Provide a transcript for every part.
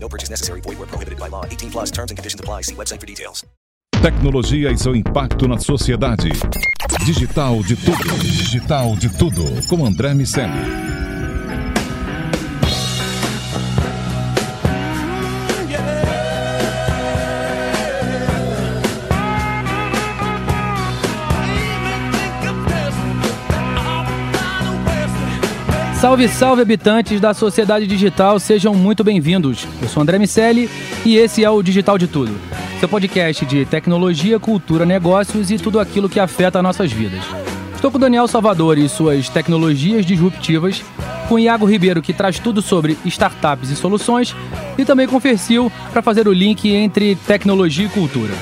No purchase necessary. Void where prohibited by law. 18 plus terms and conditions apply. See website for details. Tecnologia e seu impacto na sociedade. Digital de tudo. Digital de tudo. Com André Miceli. Salve, salve habitantes da sociedade digital, sejam muito bem-vindos. Eu sou André Miceli e esse é o Digital de Tudo, seu podcast de tecnologia, cultura, negócios e tudo aquilo que afeta nossas vidas. Estou com Daniel Salvador e suas tecnologias disruptivas, com Iago Ribeiro que traz tudo sobre startups e soluções, e também com o Fercil para fazer o link entre tecnologia e cultura.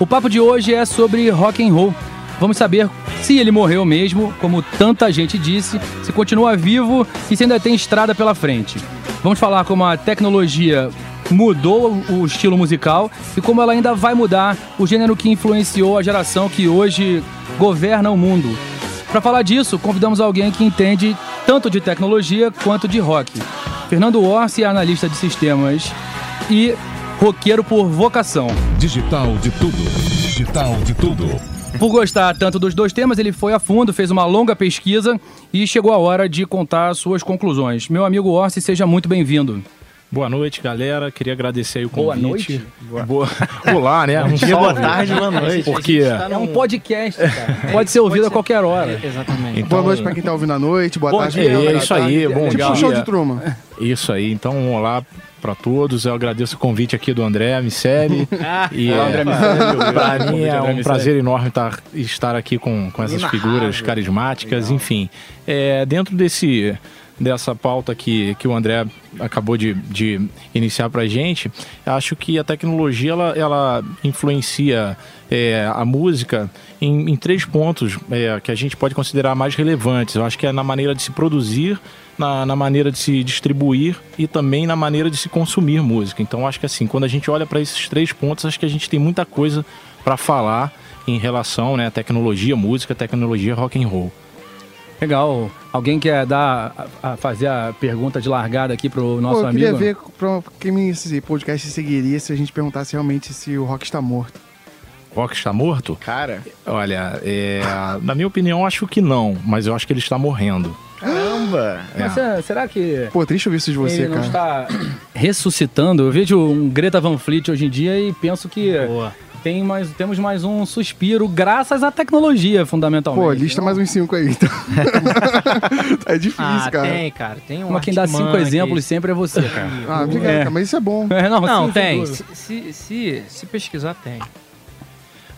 O papo de hoje é sobre rock and roll. Vamos saber se ele morreu mesmo, como tanta gente disse, se continua vivo e se ainda tem estrada pela frente. Vamos falar como a tecnologia mudou o estilo musical e como ela ainda vai mudar o gênero que influenciou a geração que hoje governa o mundo. Para falar disso, convidamos alguém que entende tanto de tecnologia quanto de rock. Fernando Orsi é analista de sistemas e roqueiro por vocação. Digital de tudo. Digital de tudo. Por gostar tanto dos dois temas, ele foi a fundo, fez uma longa pesquisa e chegou a hora de contar suas conclusões. Meu amigo Orsi, seja muito bem-vindo. Boa noite, galera. Queria agradecer aí o Boa convite. noite? Boa... Boa... Olá, né? Um dia, boa tarde, boa noite. Porque É um podcast, cara. Pode ser ouvido a qualquer hora. Exatamente. Então, Boa noite pra quem tá ouvindo à noite, boa Bom tarde. dia, boa é tarde. isso aí, bom Tipo dia. um show de truma. Isso aí. Então, um olá para todos. Eu agradeço o convite aqui do André Miceli. e Olá, é, André Miceli. Para mim é um prazer enorme estar, estar aqui com, com essas figuras carismáticas. Enfim, é, dentro desse dessa pauta que, que o André acabou de, de iniciar para a gente, acho que a tecnologia ela, ela influencia é, a música em, em três pontos é, que a gente pode considerar mais relevantes. Eu acho que é na maneira de se produzir, na, na maneira de se distribuir e também na maneira de se consumir música. Então acho que assim, quando a gente olha para esses três pontos, acho que a gente tem muita coisa para falar em relação né, à tecnologia, música, tecnologia, rock and roll. Legal. Alguém quer dar, a, a fazer a pergunta de largada aqui pro nosso Pô, eu queria amigo? ver pra quem esse podcast seguiria se a gente perguntasse realmente se o rock está morto. Rock está morto? Cara, Olha, é, na minha opinião, acho que não, mas eu acho que ele está morrendo. caramba. Mas é, será que Pô, triste ouvir isso de você, ele não cara. está ressuscitando? Eu vejo um Greta Van Fleet hoje em dia e penso que tem mais, temos mais um suspiro graças à tecnologia, fundamentalmente. Pô, lista mais uns cinco aí, então. é difícil, Ah, cara. tem, cara. Tem um Mas quem dá cinco exemplos sempre é você, cara. Ah, obrigado, É. cara, mas isso é bom. É, não, Não, sim, tem. Se, se, se, se pesquisar, tem.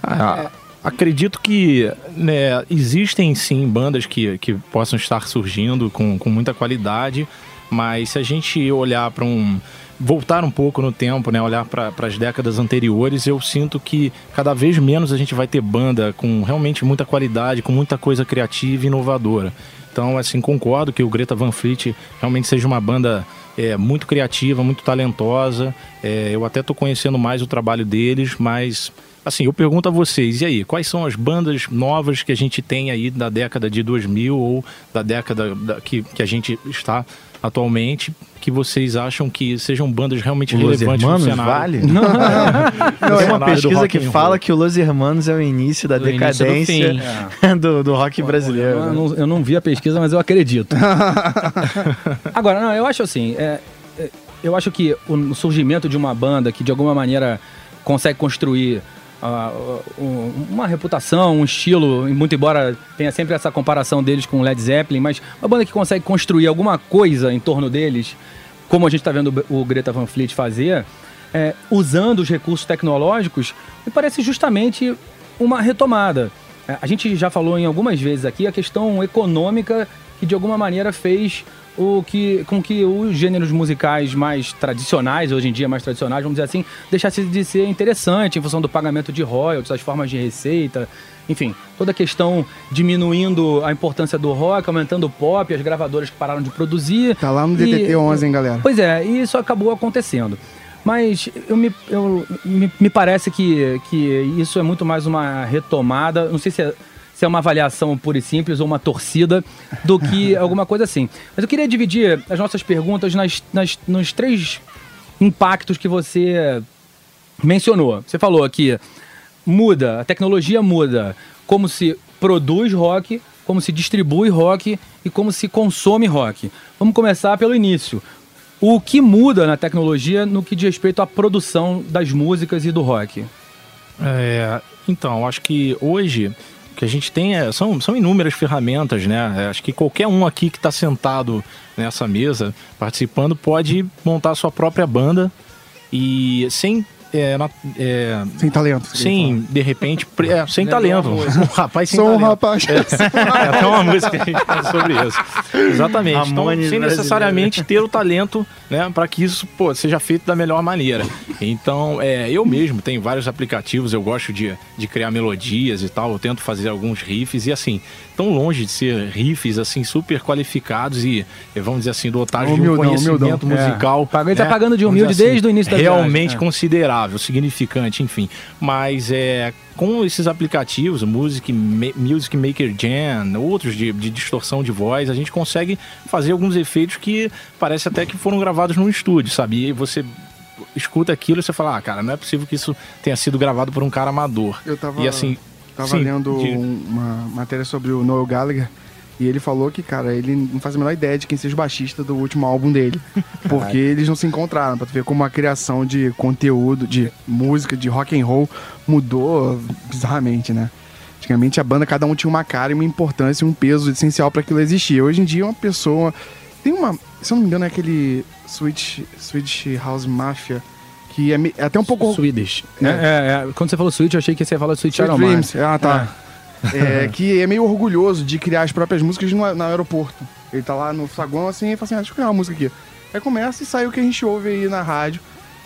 Ah, Acredito que né, existem sim bandas que, que possam estar surgindo com, com muita qualidade, mas se a gente olhar para um. Voltar um pouco no tempo, né, olhar para as décadas anteriores, eu sinto que cada vez menos a gente vai ter banda com realmente muita qualidade, com muita coisa criativa e inovadora. Então, assim, concordo que o Greta Van Fleet realmente seja uma banda é, muito criativa, muito talentosa. É, eu até estou conhecendo mais o trabalho deles, mas assim, eu pergunto a vocês, e aí, quais são as bandas novas que a gente tem aí da década de 2000 ou da década da- que, que a gente está atualmente, que vocês acham que sejam bandas realmente Los relevantes no Hermanos, cenário? vale? No Não, é uma pesquisa que fala que o Los Hermanos é o início da Do início do decadência do, do rock brasileiro. Eu né? não, eu não vi a pesquisa, mas eu acredito. Agora, não, eu acho assim, é, é, eu acho que o surgimento de uma banda que de alguma maneira consegue construir uma reputação, um estilo, muito embora tenha sempre essa comparação deles com Led Zeppelin, mas uma banda que consegue construir alguma coisa em torno deles, como a gente está vendo o Greta Van Fleet fazer, é, usando os recursos tecnológicos, me parece justamente uma retomada. É, A gente já falou em algumas vezes aqui a questão econômica que de alguma maneira fez o que, com que os gêneros musicais mais tradicionais, hoje em dia mais tradicionais, vamos dizer assim, deixassem de ser interessante em função do pagamento de royalties, as formas de receita, enfim, toda a questão diminuindo a importância do rock, aumentando o pop, as gravadoras que pararam de produzir. Tá lá no DTT 11, hein, galera? Pois é, e isso acabou acontecendo. Mas eu me, eu, me, me parece que, que isso é muito mais uma retomada, não sei se é, se é uma avaliação pura e simples ou uma torcida, do que alguma coisa assim. Mas eu queria dividir as nossas perguntas nas, nas, nos três impactos que você mencionou. Você falou aqui, muda, a tecnologia muda, como se produz rock, como se distribui rock e como se consome rock. Vamos começar pelo início. O que muda na tecnologia no que diz respeito à produção das músicas e do rock? É, então, acho que hoje que a gente tem é, são, são inúmeras ferramentas, né? É, acho que qualquer um aqui que está sentado nessa mesa participando pode montar sua própria banda e sem. é, na- é, Sem talento. sem, de repente, é, sem talento. Um rapaz sem Sou um talento. rapaz. É, é até uma música que a gente fala sobre isso. Exatamente. Então, sem necessariamente ter o talento, né, para que isso pô, seja feito da melhor maneira. Então, é, eu mesmo tenho vários aplicativos, eu gosto de, de criar melodias e tal, eu tento fazer alguns riffs e assim, tão longe de ser riffs assim super qualificados e, eh, vamos dizer assim, dotados de um Humildão, conhecimento humildão. musical. Ele tá né, pagando de humilde assim, desde o início da Realmente viagem. É. considerável, significante, enfim. Mas é com esses aplicativos, Music, Music Maker Jam, outros de, de distorção de voz, a gente consegue fazer alguns efeitos que parece até que foram gravados num estúdio, sabe? E você escuta aquilo e você fala, ah, cara, não é possível que isso tenha sido gravado por um cara amador. Eu tava, E assim, tava sim, lendo de- uma matéria sobre o Noel Gallagher e ele falou que, cara, ele não faz a menor ideia de quem seja o baixista do último álbum dele. Porque eles não se encontraram, pra tu ver como a criação de conteúdo, de música, de rock and roll mudou bizarramente, né? Antigamente a banda, cada um tinha uma cara e uma importância um peso essencial pra aquilo existir. Hoje em dia uma pessoa. Tem uma. Se eu não me engano, é aquele Switch, Switch House Mafia. Que é, é até um pouco. Swedish. É. É, é, é, quando você falou Switch, eu achei que você ia falar Iron Man. Dreams. Ah, tá. É, que é meio orgulhoso de criar as próprias músicas no, no aeroporto. Ele tá lá no saguão assim e fala assim: ah, deixa eu criar uma música aqui. Aí começa e sai o que a gente ouve aí na rádio.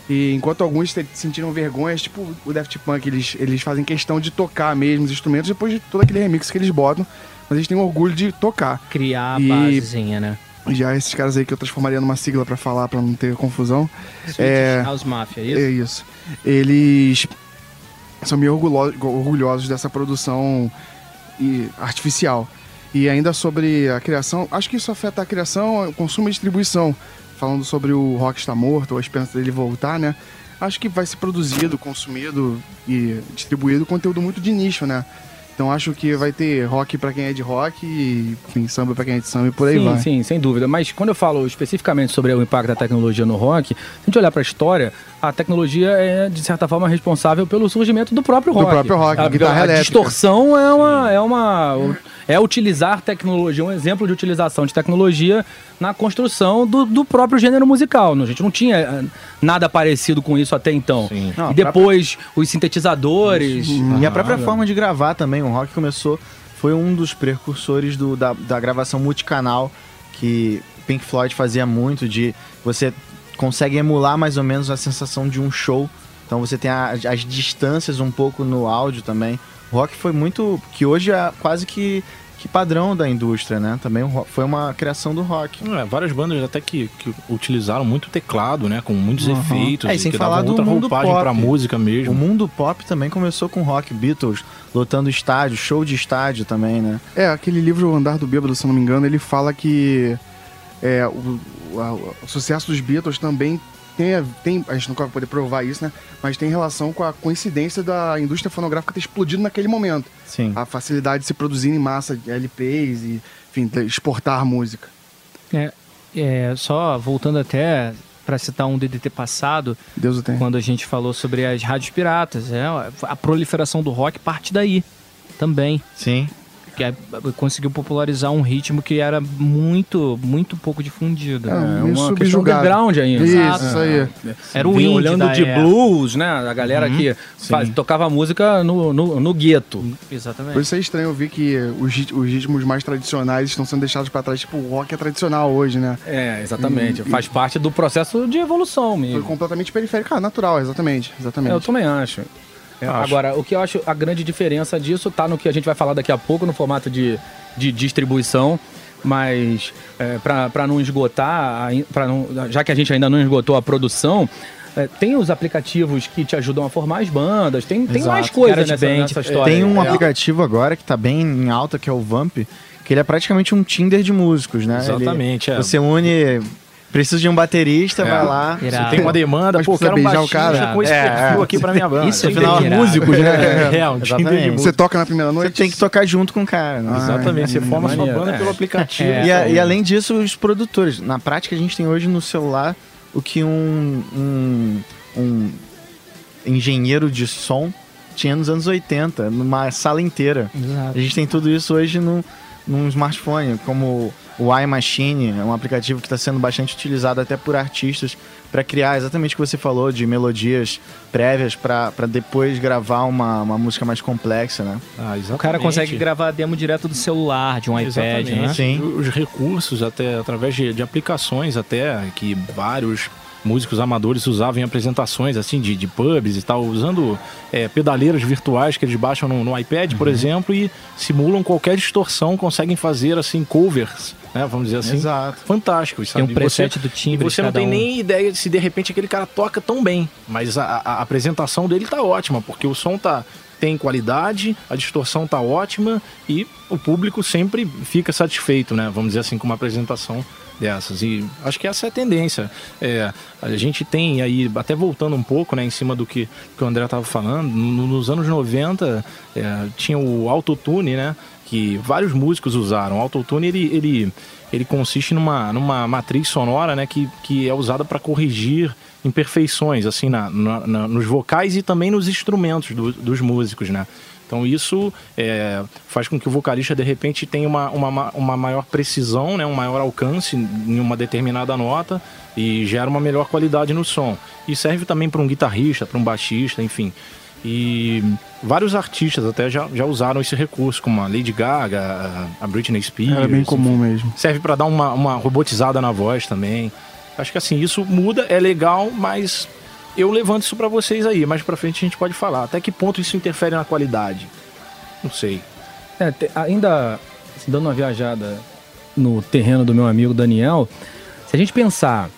E enquanto alguns sentiram vergonha, tipo o Daft Punk, eles, eles fazem questão de tocar mesmo os instrumentos depois de todo aquele remix que eles botam. Mas eles têm orgulho de tocar. Criar a E- basezinha, né? Já esses caras aí que eu transformaria numa sigla pra falar, pra não ter confusão. É- House Mafia, é isso? É isso. Eles são meio orgulho- orgulhosos dessa produção e- artificial. E ainda sobre a criação, acho que isso afeta a criação, o consumo e distribuição. Falando sobre o rock estar morto, ou a esperança dele voltar, né? Acho que vai ser produzido, consumido e distribuído conteúdo muito de nicho, né? Então acho que vai ter rock pra quem é de rock e enfim, samba pra quem é de samba e por aí sim, vai. sim, sem dúvida. Mas quando eu falo especificamente sobre o impacto da tecnologia no rock, se a gente olhar para a história, a tecnologia é, de certa forma, responsável pelo surgimento do próprio Do rock. próprio rock, a, a elétrica. distorção é uma, é uma. É utilizar tecnologia, um exemplo de utilização de tecnologia na construção do, do próprio gênero musical. A gente não tinha eh, nada parecido com isso até então. Sim. Não, e depois os sintetizadores. E a própria Ah, forma de gravar também. O rock começou, foi um dos precursores do- da, da gravação multicanal que Pink Floyd fazia muito, de você consegue emular mais ou menos a sensação de um show. Então você tem a- as distâncias um pouco no áudio também. O rock foi muito. que hoje é quase que, que padrão da indústria, né? Também o foi uma criação do rock. É, várias bandas até que, que utilizaram muito teclado, né? Com muitos Uhum. efeitos. É, e sem que falar davam do outra mundo roupagem pop. pra música O mesmo. mundo pop também começou com rock, Beatles, lotando estádio, show de estádio também, né? É, aquele livro O Andar do Bêbado, se eu não me engano, ele fala que é, o, o- a- o sucesso dos Beatles também tem, a- tem, a gente nunca vai poder provar isso, né? Mas tem relação com a coincidência da indústria fonográfica ter explodido naquele momento. Sim. A facilidade de se produzir em massa de LPs e, enfim, de exportar música. É, só voltando até para citar um DDT passado, Deus o tenha. quando a gente falou sobre as rádios piratas, é, a proliferação do rock parte daí também. Sim. Que é- conseguiu popularizar um ritmo que era muito, muito pouco difundido. É, né? uma questão subjugado. underground ainda. Isso, Exato. isso aí. Era o indie olhando da de época. blues, né? A galera que faz- tocava música no, no, no gueto. Exatamente. Por isso é estranho eu ver que os, os ritmos mais tradicionais estão sendo deixados pra trás. Tipo, o rock é tradicional hoje, né? É, exatamente. E- Faz parte do processo de evolução Foi mesmo. completamente periférico. Ah, natural, exatamente. Exatamente. É, eu também acho. Agora, o que eu acho a grande diferença disso tá no que a gente vai falar daqui a pouco, no formato de, de distribuição. Mas, é, para não esgotar, pra não, já que a gente ainda não esgotou a produção, é, tem os aplicativos que te ajudam a formar as bandas, tem, tem mais Exato. coisa GarageBand, nessa, nessa história. Tem um É. aplicativo agora que tá bem em alta, que é o Vamp, que ele é praticamente um Tinder de músicos, né? Exatamente, Ele- é. Você une. Precisa de um baterista, É. vai lá. Irado. Tem uma demanda, Mas pô, quero um beijar o baixista cara. com esse É, perfil é. aqui pra minha banda. Isso é Afinal, irado. músicos, né? É, um Exatamente. música. Você toca na primeira Você noite? tem que tocar junto com o cara. né? Exatamente, você forma sua banda é. pelo aplicativo. É. E, a- e além disso, os produtores. Na prática, a gente tem hoje no celular o que um, um, um engenheiro de som tinha nos anos 80, numa sala inteira. Exato. A gente tem tudo isso hoje no, num smartphone, como o iMachine, é um aplicativo que está sendo bastante utilizado até por artistas para criar exatamente o que você falou de melodias prévias para depois gravar uma, uma música mais complexa, né? Ah. O cara consegue gravar a demo direto do celular, de um iPad, Exatamente. né? Sim. Os recursos, até através de, de aplicações, até que vários músicos amadores usavam em apresentações assim de, de pubs e tal, usando é, pedaleiras virtuais que eles baixam no, no iPad, por exemplo, e simulam qualquer distorção, conseguem fazer assim covers, né? Vamos dizer assim. Exato. Fantásticos, Tem sabe? um preset do E timbre de você não tem um. nem ideia de se de repente aquele cara toca tão bem, mas a, a- a apresentação dele tá ótima, porque o som tá tem qualidade, a distorção tá ótima e o público sempre fica satisfeito, né? Vamos dizer assim, com uma apresentação dessas. E acho que essa é a tendência. É, a gente tem aí, até voltando um pouco, né, em cima do que, que o André estava falando, no- nos anos 90 é, tinha o autotune, né? Que vários músicos usaram. O autotune, ele, ele, ele consiste numa, numa matriz sonora, né? Que, que é usada para corrigir imperfeições, assim, na, na- na- nos vocais e também nos instrumentos do- dos músicos, né? Então isso é, faz com que o vocalista de repente tenha uma, uma, ma- uma maior precisão, né, um maior alcance em uma determinada nota e gera uma melhor qualidade no som. E serve também para um guitarrista, para um baixista, enfim. E vários artistas até já, já usaram esse recurso, como a Lady Gaga, a Britney Spears. Era bem enfim. comum mesmo. Serve para dar uma, uma robotizada na voz também. Acho que assim, isso muda, é legal, mas eu levanto isso para vocês aí. Mais para frente a gente pode falar. Até que ponto isso interfere na qualidade? Não sei. É, te- ainda assim, dando uma viajada no terreno do meu amigo Daniel, se a gente pensar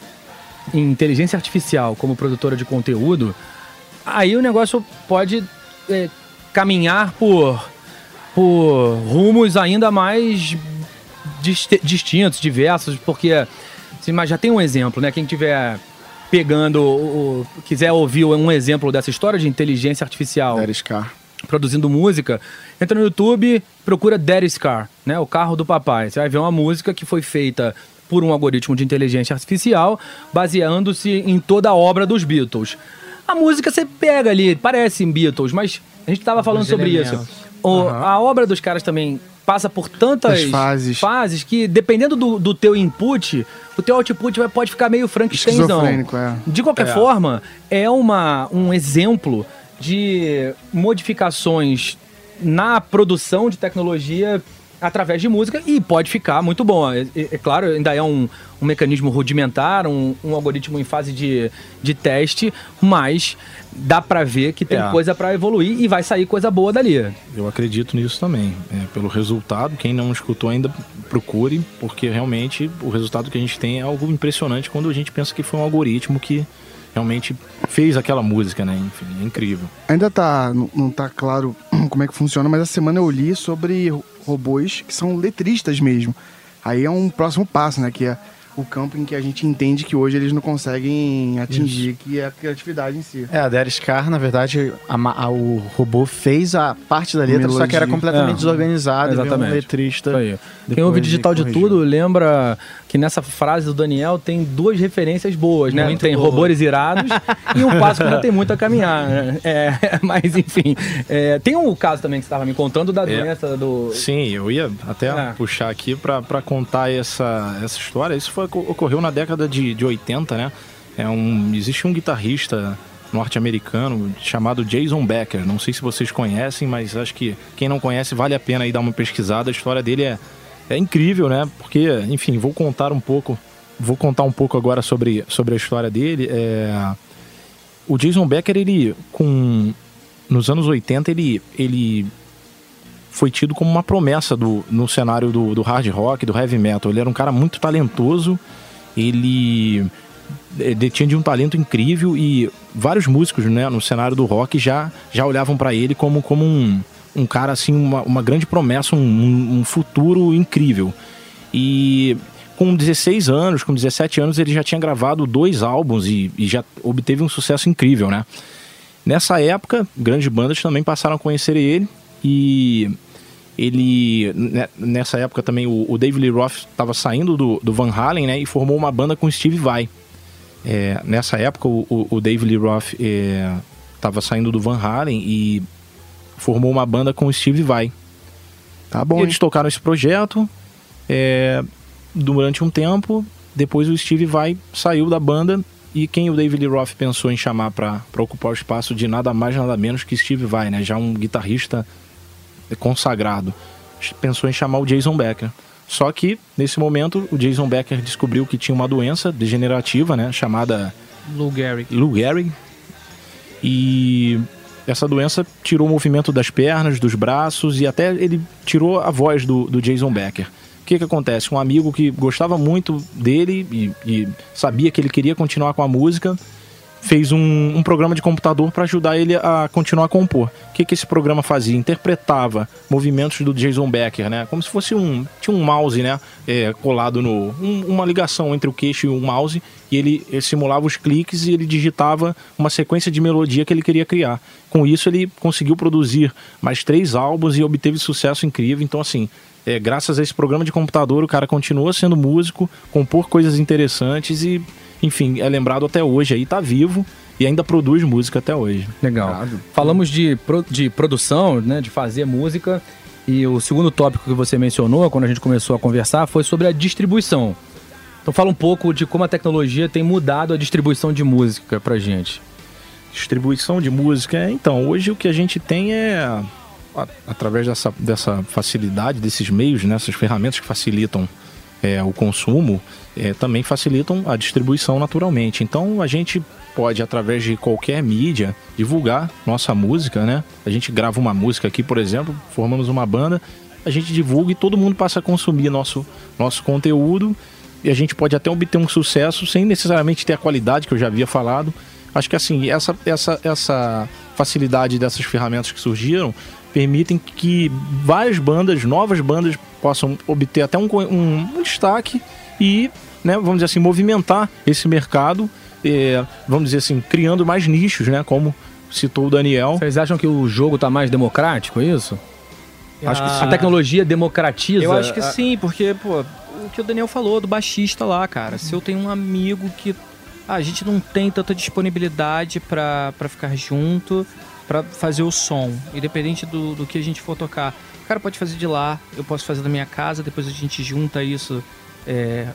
em inteligência artificial como produtora de conteúdo, aí o negócio pode é, caminhar por, por rumos ainda mais dist- distintos, diversos, porque assim, mas já tem um exemplo, né? Quem tiver pegando, quiser ouvir um exemplo dessa história de inteligência artificial Carr. produzindo música, entra no YouTube, procura Daddy's Car, né? O carro do papai. Você vai ver uma música que foi feita por um algoritmo de inteligência artificial, baseando-se em toda a obra dos Beatles. A música você pega ali, parece em Beatles, mas a gente estava falando sobre elementos. isso. O- A obra dos caras também passa por tantas As fases. fases que, dependendo do, do teu input, o teu output vai, pode ficar meio Frankensteinzão. É. De qualquer É. forma, é uma, um exemplo de modificações na produção de tecnologia através de música e pode ficar muito bom. É, é- é claro, ainda é um, um mecanismo rudimentar, um, um algoritmo em fase de, de teste, mas dá pra ver que tem É. coisa pra evoluir e vai sair coisa boa dali. Eu acredito nisso também. É, pelo resultado, quem não escutou ainda, procure, porque realmente o resultado que a gente tem é algo impressionante quando a gente pensa que foi um algoritmo que realmente fez aquela música, né? Enfim, é incrível. Ainda tá, não- tá claro como é que funciona, mas essa semana eu li sobre robôs que são letristas mesmo. Aí é um próximo passo, né? Que é o campo em que a gente entende que hoje eles não conseguem atingir, que é a criatividade em si. É, a Derek Carr, na verdade, a a- o robô fez a parte da letra, só que era completamente É. desanimado e veio um Exatamente. letrista. Isso aí. Quem ouve digital de corrigir. tudo lembra que nessa frase do Daniel tem duas referências boas, né? Muito tem boa. robôs irados e um passo que ainda tem muito a caminhar, né? É, mas enfim, é, tem um caso também que você estava me contando da É. doença do... Sim, eu ia até É. puxar aqui pra contar essa, essa história. Isso foi, ocorreu na década de, de 80, né? É um, existe um guitarrista norte-americano chamado Jason Becker. Não sei se vocês conhecem, mas acho que quem não conhece vale a pena aí dar uma pesquisada. A história dele é, é incrível, né? Porque, enfim, vou contar um pouco. Vou contar um pouco agora sobre, sobre a história dele. É, o Jason Becker, ele, com nos anos 80, ele, ele foi tido como uma promessa do, no cenário do, do hard rock, do heavy metal. Ele era um cara muito talentoso, ele detinha de um talento incrível e vários músicos né, no cenário do rock já, já olhavam para ele como, como um, um cara, assim, uma, uma grande promessa, um, um, futuro incrível. E com 16 anos, com 17 anos, ele já tinha gravado dois álbuns e, e já obteve um sucesso incrível, né? Nessa época, grandes bandas também passaram a conhecer ele e ele né, nessa época também o, o David Lee Roth estava saindo do, do Van Halen, né, e formou uma banda com Steve Vai. É, nessa época o, o, David Lee Roth estava saindo do Van Halen e formou uma banda com o Steve Vai. Tá bom, E eles tocaram esse projeto é, durante um tempo. Depois o Steve Vai saiu da banda e quem o David Lee Roth pensou em chamar para ocupar o espaço de nada mais nada menos que Steve Vai, né? Já um guitarrista consagrado. Pensou em chamar o Jason Becker. Só que nesse momento o Jason Becker descobriu que tinha uma doença degenerativa, né? Chamada Lou Gehrig. Lou Gehrig. E essa doença tirou o movimento das pernas, dos braços e até ele tirou a voz do, do Jason Becker. O que, que acontece? Um amigo que gostava muito dele e, e sabia que ele queria continuar com a música fez um, um programa de computador para ajudar ele a continuar a compor. O que, que esse programa fazia? Interpretava movimentos do Jason Becker, né? Como se fosse um. Tinha um mouse, né? É, colado no. um- uma ligação entre o queixo e o mouse. E ele, ele simulava os cliques e ele digitava uma sequência de melodia que ele queria criar. Com isso, ele conseguiu produzir mais três álbuns e obteve sucesso incrível. Então, assim. é, graças a esse programa de computador, o cara continua sendo músico, compor coisas interessantes e, enfim, é lembrado até hoje. Aí tá vivo e ainda produz música até hoje. Legal. Falamos de, pro- de produção, né, de fazer música. E o segundo tópico que você mencionou, quando a gente começou a conversar, foi sobre a distribuição. Então fala um pouco de como a tecnologia tem mudado a distribuição de música pra gente. Distribuição de música, é, então, hoje o que a gente tem é, através dessa, dessa facilidade, desses meios, né, essas ferramentas que facilitam é, o consumo, é, também facilitam a distribuição naturalmente. Então a gente pode, através de qualquer mídia, divulgar nossa música, né? A gente grava uma música aqui, por exemplo, formamos uma banda, a gente divulga e todo mundo passa a consumir nosso, nosso conteúdo e a gente pode até obter um sucesso sem necessariamente ter a qualidade que eu já havia falado. Acho que assim, essa, essa, essa facilidade dessas ferramentas que surgiram permitem que várias bandas, novas bandas, possam obter até um, um, um destaque e, né, vamos dizer assim, movimentar esse mercado, eh, vamos dizer assim, criando mais nichos, né, como citou o Daniel. Vocês acham que o jogo tá mais democrático, é isso? Acho que A sim. tecnologia democratiza. Eu acho que a- sim, porque, pô, o que o Daniel falou do baixista lá, cara. Se eu tenho um amigo que ah, a gente não tem tanta disponibilidade pra pra ficar junto, pra fazer o som, independente do, do que a gente for tocar. O cara pode fazer de lá, eu posso fazer da minha casa, depois a gente junta isso é,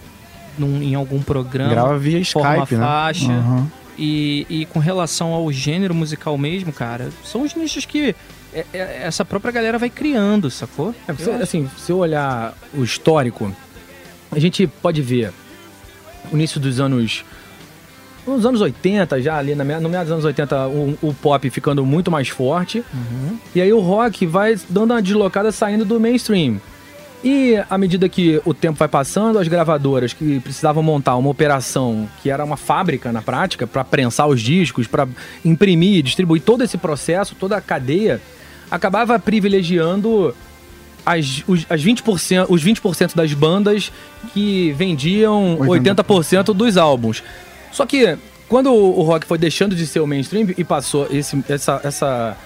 num- em algum programa. Grava via forma Skype, né? faixa. Aham. E, e com relação ao gênero musical mesmo, cara, são os nichos que é- é- essa própria galera vai criando, sacou? É, acho- assim, se eu olhar o histórico, a gente pode ver o início dos anos. Nos anos 80, já ali, na no meio dos anos 80, o, o pop ficando muito mais forte. E aí o rock vai dando uma deslocada saindo do mainstream. E à medida que o tempo vai passando, as gravadoras que precisavam montar uma operação que era uma fábrica na prática para prensar os discos, para imprimir, distribuir todo esse processo, toda a cadeia, acabava privilegiando as, os, as 20%, os 20% das bandas que vendiam 80% dos álbuns. Só que quando o o rock foi deixando de ser o mainstream e passou esse, essa, essa,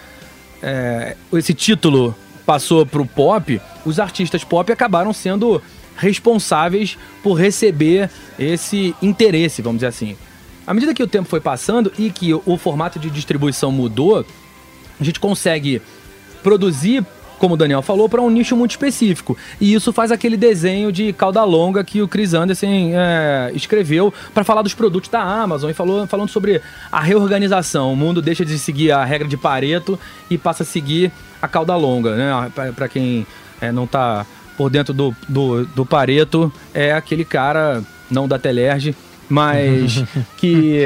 é, esse título passou pro pop, os artistas pop acabaram sendo responsáveis por receber esse interesse, vamos dizer assim. À medida que o tempo foi passando e que o formato de distribuição mudou, a gente consegue produzir, como o Daniel falou, para um nicho muito específico. E isso faz aquele desenho de cauda longa que o Chris Anderson é, escreveu para falar dos produtos da Amazon e falou, falando sobre a reorganização. O mundo deixa de seguir a regra de Pareto e passa a seguir a cauda longa, né? Para quem é, não tá por dentro do, do, do Pareto, é aquele cara, não da Telerge, mas que,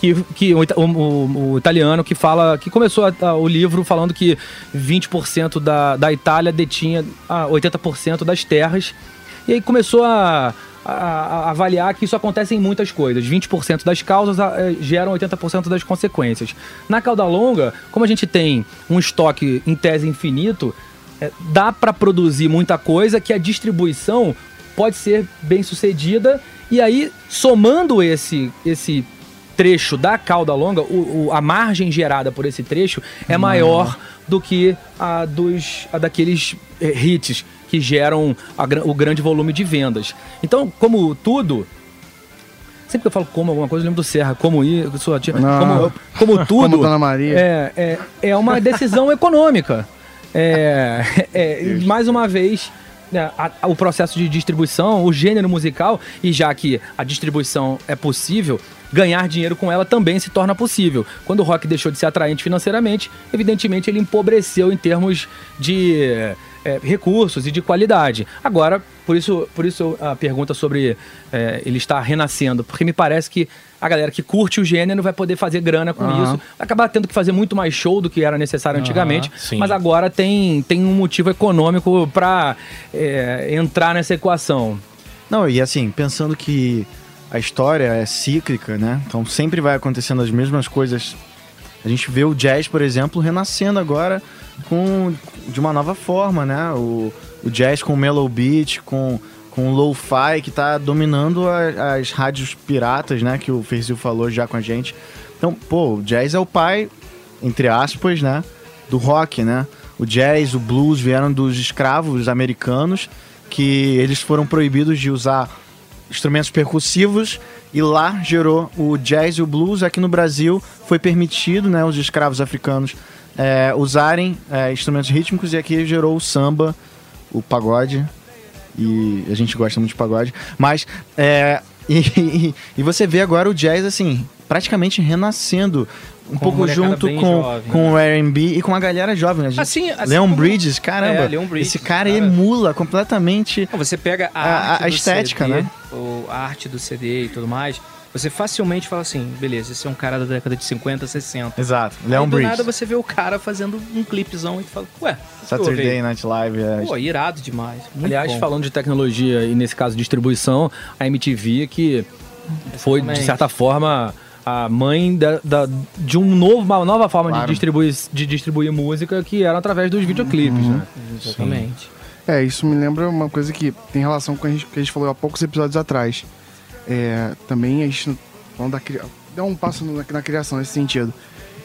que, que o, o, o, italiano que fala, que começou a, a, o livro falando que 20% da, da Itália detinha a 80% das terras, e aí começou a, a, avaliar que isso acontece em muitas coisas. 20% das causas a, geram 80% das consequências. Na cauda longa, como a gente tem um estoque em tese infinito, é, dá para produzir muita coisa que a distribuição pode ser bem sucedida e aí, somando esse, esse trecho da cauda longa, o, o, a margem gerada por esse trecho é maior do que a, dos, a daqueles eh, hits que geram a, o grande volume de vendas. Então, como tudo, Sempre que eu falo como alguma coisa, eu lembro do Serra, como ir, sua tia, como, como tudo. Como Dona Maria. É, é, é uma decisão econômica. É, é, mais uma vez, a, a, o processo de distribuição, o gênero musical, e já que a distribuição é possível, ganhar dinheiro com ela também se torna possível. Quando o rock deixou de ser atraente financeiramente, evidentemente ele empobreceu em termos de é, recursos e de qualidade. Agora, por isso, por isso a pergunta sobre é, ele estar renascendo, porque me parece que a galera que curte o gênero vai poder fazer grana com uhum. isso, vai acabar tendo que fazer muito mais show do que era necessário antigamente, mas agora tem, tem um motivo econômico para é, entrar nessa equação. Não, e assim, pensando que a história é cíclica, né? Então sempre vai acontecendo as mesmas coisas. A gente vê o jazz, por exemplo, renascendo agora com de uma nova forma, né? O, o jazz com mellow beat, com com lo-fi que está dominando a, as rádios piratas, né? Que o Ferzil falou já com a gente. Então, pô, o jazz é o pai, entre aspas, né? Do rock, né? O jazz, o blues vieram dos escravos americanos que eles foram proibidos de usar instrumentos percussivos e lá gerou o jazz e o blues. Aqui no Brasil foi permitido, né? Os escravos africanos é, usarem é, instrumentos rítmicos e aqui gerou o samba, o pagode. E a gente gosta muito de pagode. Mas, é, e, e, você vê agora o jazz, assim, praticamente renascendo. Um com pouco junto com, jovem, com o R&B e com a galera jovem, né? Assim, assim Leon como... Bridges, caramba. É, Leon Bridges, esse cara, cara, emula completamente Você pega a, a, a estética, CD, né? a arte do CD e tudo mais você facilmente fala assim, beleza, esse é um cara da década de 50, 60. Exato, Leon Aí, do Bridges. nada você vê o cara fazendo um clipezão e tu fala, ué, Saturday Night Live. É... Pô, irado demais. Aliás, bom. falando de tecnologia e nesse caso distribuição, a MTV que foi, de certa forma, a mãe da, da, de um novo, uma nova forma claro. de, distribuir, de distribuir música que era através dos videoclipes, uhum. né? Exatamente. Sim. É, isso me lembra uma coisa que tem relação com a gente, que a gente falou há poucos episódios atrás é, também a gente falando da, dá um passo na, na criação nesse sentido,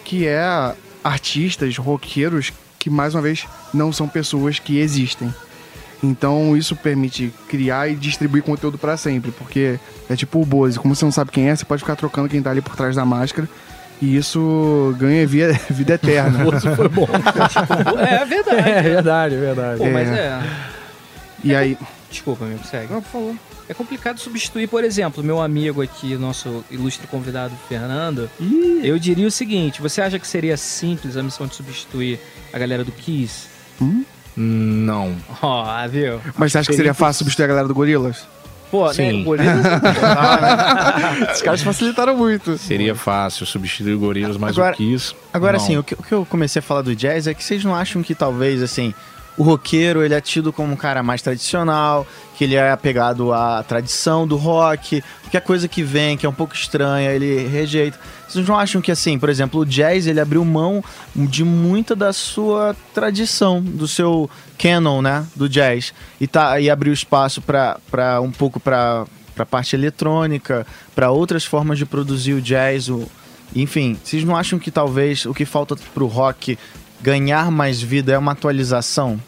que é artistas, roqueiros que mais uma vez não são pessoas que existem. Então isso permite criar e distribuir conteúdo para sempre, porque é tipo o Boze, como você não sabe quem é, você pode ficar trocando quem tá ali por trás da máscara. E isso ganha vida, vida eterna. Bozo foi bom. é verdade. É verdade, é verdade. Pô, mas é. é. E aí. Desculpa, amigo, segue. Não, por favor. É complicado substituir, por exemplo, meu amigo aqui, nosso ilustre convidado Fernando. Ih. Eu diria o seguinte: você acha que seria simples a missão de substituir a galera do Kiss? Hum? Não. Ó, oh, viu? Mas você acha que seria fácil substituir a galera do Gorilas? Pô, né, Sim. né? Gorilas. Os caras facilitaram muito. Seria fácil substituir o Gorilas, mas agora, o Kiss. Agora, sim, o que, o que eu comecei a falar do jazz é que vocês não acham que talvez, assim, o roqueiro ele é tido como um cara mais tradicional, que ele é apegado à tradição do rock, qualquer coisa que vem, que é um pouco estranha, ele rejeita. Vocês não acham que, assim, por exemplo, o jazz ele abriu mão de muita da sua tradição, do seu canon, né, do jazz, e, tá, e abriu espaço para um pouco para a parte eletrônica, para outras formas de produzir o jazz, o, enfim, vocês não acham que talvez o que falta para o rock ganhar mais vida é uma atualização?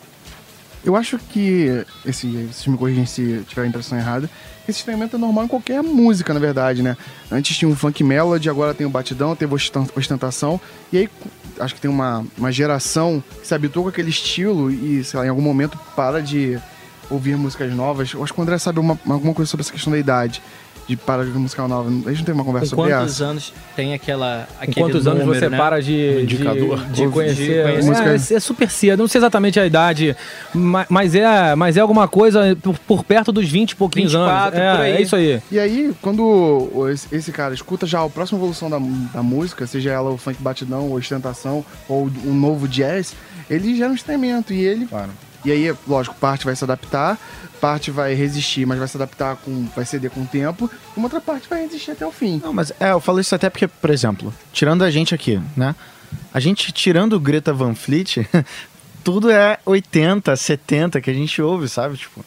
Eu acho que, esse, vocês me corrigem se tiver a impressão errada, esse estranhamento é normal em qualquer música, na verdade, né? Antes tinha um funk melody, agora tem o batidão, teve ostentação, e aí acho que tem uma, uma geração que se habituou com aquele estilo e, sei lá, em algum momento para de ouvir músicas novas. Eu acho que o André sabe uma- alguma coisa sobre essa questão da idade, de parar de ouvir música nova. A gente não tem uma conversa Com sobre quantos essa? anos tem aquela. Com quantos anos número, você né? para de, de, indicador. de conhecer? De conhecer. Música- É, é super cedo, não sei exatamente a idade, ma- mas é, mas é alguma coisa por, por perto dos 20 e pouquinhos 24, anos. É, por aí. é isso aí. E aí, quando esse, cara escuta já a próxima evolução da, da música, seja ela o funk batidão, ou ostentação, ou um novo jazz, ele gera um estranhamento. E ele. E aí, lógico, parte vai se adaptar, parte vai resistir, mas vai se adaptar com. vai ceder com o tempo, e uma outra parte vai resistir até o fim. Não, mas é, eu falo isso até porque, por exemplo, tirando a gente aqui, né? A gente tirando Greta Van Fleet, tudo é 80, 70 que a gente ouve, sabe? Tipo,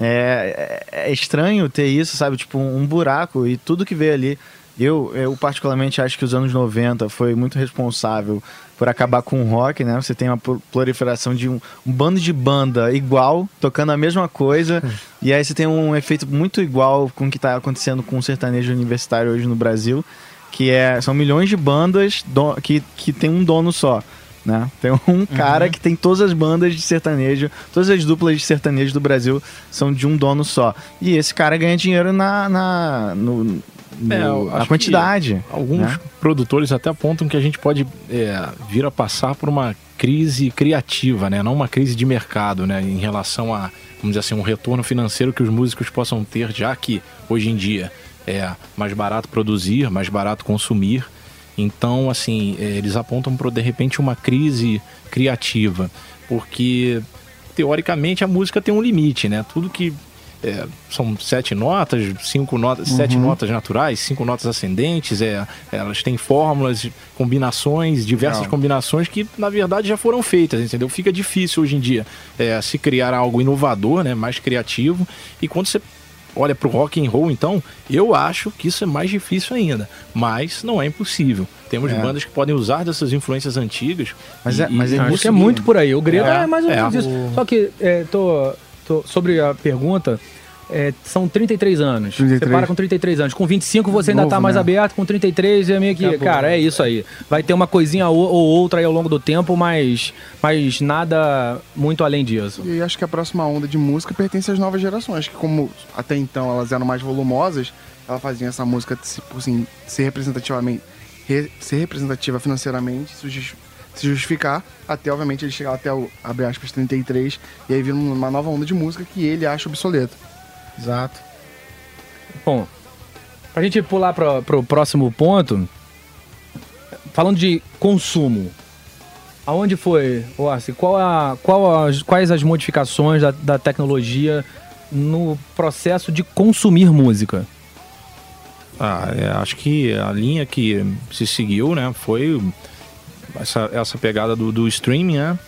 é, é- é estranho ter isso, sabe? Tipo, um buraco e tudo que veio ali. Eu, eu particularmente acho que os anos 90 foi muito responsável por acabar com o rock, né? Você tem uma pro- proliferação de um, um bando de banda igual, tocando a mesma coisa, e aí você tem um efeito muito igual com o que está acontecendo com o sertanejo universitário hoje no Brasil, que é, são milhões de bandas do- que, que tem um dono só. Né? Tem um cara que tem todas as bandas de sertanejo, todas as duplas de sertanejo do Brasil são de um dono só. E esse cara ganha dinheiro na, na, no, no- É, que quantidade. Alguns né? produtores até apontam que a gente pode é, vir a passar por uma crise criativa, né? Não uma crise de mercado, né? Em relação a, vamos dizer assim, um retorno financeiro que os músicos possam ter, já que hoje em dia é mais barato produzir, mais barato consumir. Então, assim, é, eles apontam para de repente uma crise criativa, porque teoricamente a música tem um limite, né? Tudo que é, são sete notas, cinco notas, sete notas naturais, cinco notas ascendentes, é, elas têm fórmulas, combinações, diversas Legal. combinações que na verdade já foram feitas, entendeu? Fica difícil hoje em dia é, se criar algo inovador, né, mais criativo. E quando você olha pro rock and roll, então, eu acho que isso é mais difícil ainda, mas não é impossível. Temos É. bandas que podem usar dessas influências antigas. Mas e- é- mas e é que é conseguir- muito por aí. O Greta é, É, mais ou menos é. isso. Só que, é, tô, tô- sobre a pergunta, é, são 33 anos. 33. Você para com 33 anos. Com 25 você ainda Novo, tá mais né? aberto, com 33 é meio que, Acabou. cara, é isso aí. Vai ter uma coisinha ou, ou outra aí ao longo do tempo, mas, mas nada muito além disso. E acho que a próxima onda de música pertence às novas gerações, que como até então elas eram mais volumosas, ela fazia essa música assim, ser representativamente re- ser representativa financeiramente, se jus- se justificar, até obviamente ele chegar até o abre aspas 33 e aí vira uma nova onda de música que ele acha obsoleto. Exato. Bom, pra gente pular pra, pro próximo ponto, falando de consumo, aonde foi, Orsi, qual a, qual as, quais as modificações da, da tecnologia no processo de consumir música? Ah, é, acho que a linha que se seguiu, né, foi essa, essa pegada do, do streaming, né?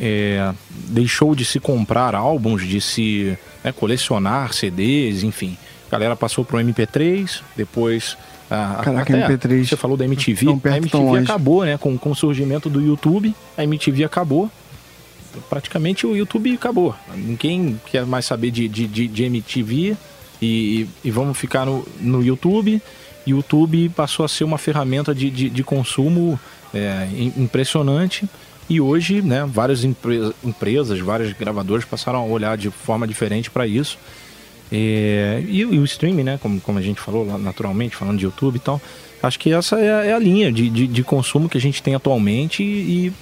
É, deixou de se comprar álbuns, de se né, colecionar CDs, enfim. A galera passou pro MP3, depois. ah, Caraca, até MP3 Você falou da MTV. tão perto, a MTV acabou, né? Com, com o surgimento do YouTube, a MTV acabou. Praticamente o YouTube acabou. Ninguém quer mais saber de, de, de, de MTV e, e vamos ficar no, no YouTube. YouTube passou a ser uma ferramenta de, de, de consumo é, im- impressionante. E hoje, né, várias empre- empresas, várias gravadoras passaram a olhar de forma diferente para isso. É, e, e o streaming, né, como, como a gente falou naturalmente, falando de YouTube e tal, acho que essa é, a- é a linha de, de, de consumo que a gente tem atualmente e,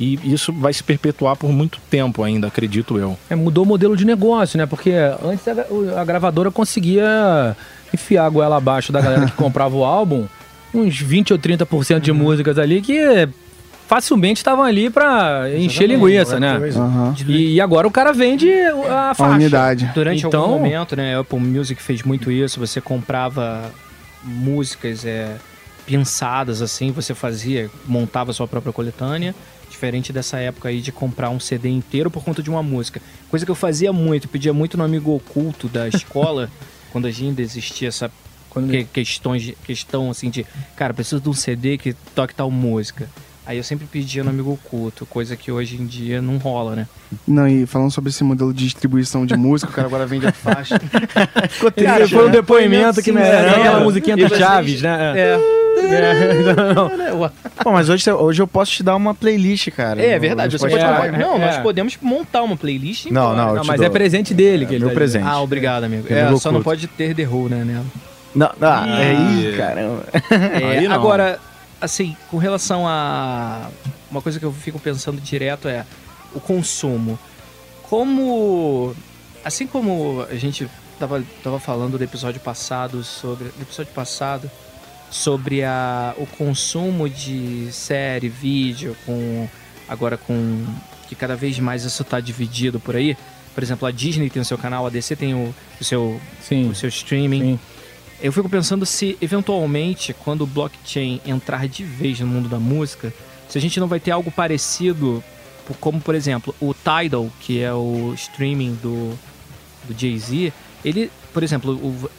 e isso vai se perpetuar por muito tempo ainda, acredito eu. É, mudou o modelo de negócio, né? Porque antes a, a gravadora conseguia enfiar a goela abaixo da galera que comprava o álbum, uns 20 ou 30% de músicas ali que facilmente estavam ali pra encher linguiça, né? Aham. E, e agora o cara vende a A faixa. unidade. Durante Então- algum momento, né, a Apple Music fez muito isso, você comprava músicas é, pensadas assim, você fazia, montava sua própria coletânea, diferente dessa época aí de comprar um CD inteiro por conta de uma música. Coisa que eu fazia muito, pedia muito no amigo oculto da escola, quando ainda existia essa que, questões, questão assim de, cara, preciso de um CD que toque tal música. Aí eu sempre pedia no amigo oculto, coisa que hoje em dia não rola, né? Não, e falando sobre esse modelo de distribuição de música, o cara agora vende a faixa. Ficou Cara, triste, foi um né? depoimento que merece. É, aquela É. musiquinha do Chaves, né? É. Pô, mas hoje, hoje eu posso te dar uma playlist, cara. É no- verdade, você pode falar. Não, é. nós podemos montar uma playlist. Não, não, eu Não, mas dou. é presente dele que ele meu tá presente. Ah, obrigado, amigo. É, só não pode ter The Who, né, nela. Não, ah, é Ih. aí, caramba. É, Aí não. agora, assim, com relação a. Uma coisa que eu fico pensando direto é o consumo. Como. Assim como a gente tava, tava falando do episódio passado sobre. No episódio passado, sobre a, o consumo de série, vídeo, com. Agora com. Que cada vez mais isso tá dividido por aí. Por exemplo, a Disney tem o seu canal, a DC tem o, o seu, Sim. o seu streaming. Sim. Eu fico pensando se, eventualmente, quando o blockchain entrar de vez no mundo da música, se a gente não vai ter algo parecido, como, por exemplo, o Tidal, que é o streaming do, do Jay-Z, ele, por exemplo, o,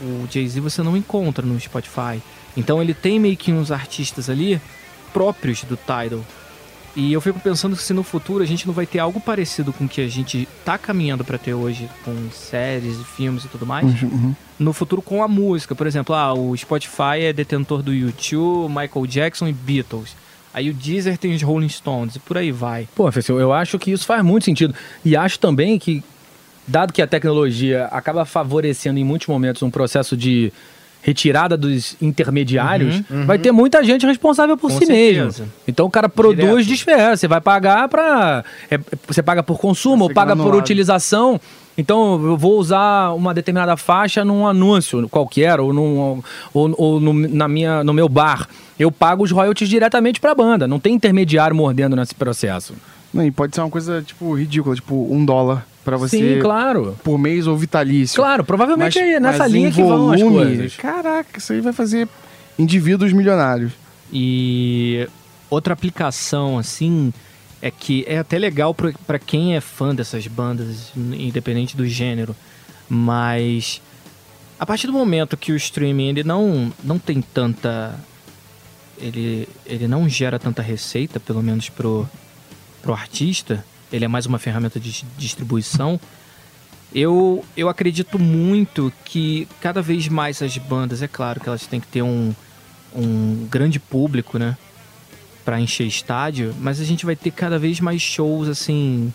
o Jay-Z você não encontra no Spotify. Então ele tem meio que uns artistas ali próprios do Tidal. E eu fico pensando que se no futuro a gente não vai ter algo parecido com o que a gente tá caminhando para ter hoje, com séries e filmes e tudo mais, Uhum. no futuro com a música. Por exemplo, ah, o Spotify é detentor do YouTube, Michael Jackson e Beatles. Aí o Deezer tem os Rolling Stones e por aí vai. Pô, Fecil, eu acho que isso faz muito sentido. E acho também que, dado que a tecnologia acaba favorecendo em muitos momentos um processo de retirada dos intermediários, vai ter muita gente responsável por Com si certeza. mesmo. Então o cara produz desfé. Você vai pagar pra. é, você paga por consumo ou paga por utilização. Então eu vou usar uma determinada faixa num anúncio qualquer ou, num, ou, ou no, na minha, no meu bar. Eu pago os royalties diretamente pra banda. Não tem intermediário mordendo nesse processo. Não, e pode ser uma coisa, tipo, ridícula, tipo, um dólar pra você Sim, claro. por mês ou vitalício. Claro, provavelmente Mas- é nessa linha que vão as volume, coisas. Caraca, isso aí vai fazer indivíduos milionários. E outra aplicação, assim, é que é até legal pra pra quem é fã dessas bandas, independente do gênero, mas a partir do momento que o streaming ele não, não tem tanta. Ele, ele não gera tanta receita, pelo menos pro, pro artista, ele é mais uma ferramenta de distribuição. Eu, eu acredito muito que cada vez mais as bandas, é claro que elas têm que ter um, um grande público, né? Pra encher estádio, mas a gente vai ter cada vez mais shows assim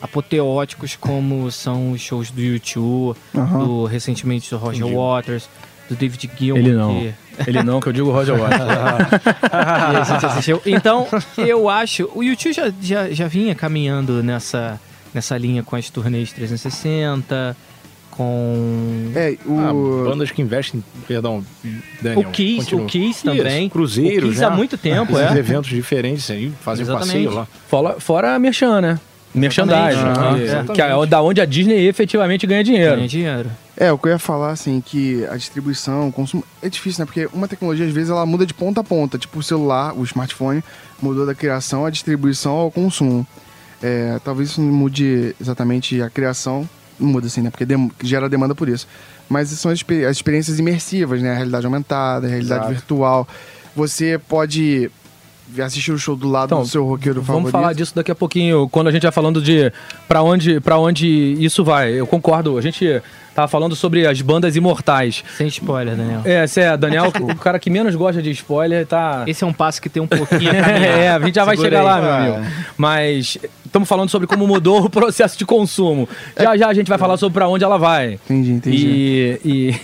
apoteóticos como são os shows do YouTube, Aham. do recentemente do Roger Waters, do David Gilmour. Ele não. que- Ele não, que eu digo Roger Waters. e a gente assistiu. Então, eu acho. O YouTube já, já, já vinha caminhando nessa, nessa linha com as turnês 360, com. É, Ah, o... bandas que investem, perdão, Daniel. o Kiss, continua. o Kiss também. Isso, cruzeiros, O Kiss né? há muito tempo, Esses é. eventos diferentes aí, fazem um Exatamente. passeio lá. fora, fora a Merchan, né? Merchandising. Ah, que- exatamente. que é da onde a Disney efetivamente ganha dinheiro. Ganha dinheiro. É, o que eu ia falar, assim, que a distribuição, o consumo. É difícil, né? Porque uma tecnologia, às vezes, ela muda de ponta a ponta. Tipo, o celular, o smartphone, mudou da criação à distribuição ao consumo. É, talvez isso não mude exatamente a criação. Não muda assim, né? Porque dem- gera demanda por isso. Mas são as, as experiências imersivas, né? A realidade aumentada, a realidade Exato. virtual. Você pode assistir o show do lado Então, do seu roqueiro Vamos favorito. falar disso daqui a pouquinho, quando a gente vai falando de pra onde, pra onde isso vai. Eu concordo, a gente tava falando sobre as bandas imortais. Sem spoiler, Daniel. É, cê é, Daniel, o cara que menos gosta de spoiler, tá... Esse é um passo que tem um pouquinho. É, a gente já vai Segura chegar aí. lá, meu amigo. Mas estamos falando sobre como mudou o processo de consumo. Já já a gente vai falar sobre pra onde ela vai. Entendi, entendi. E, e...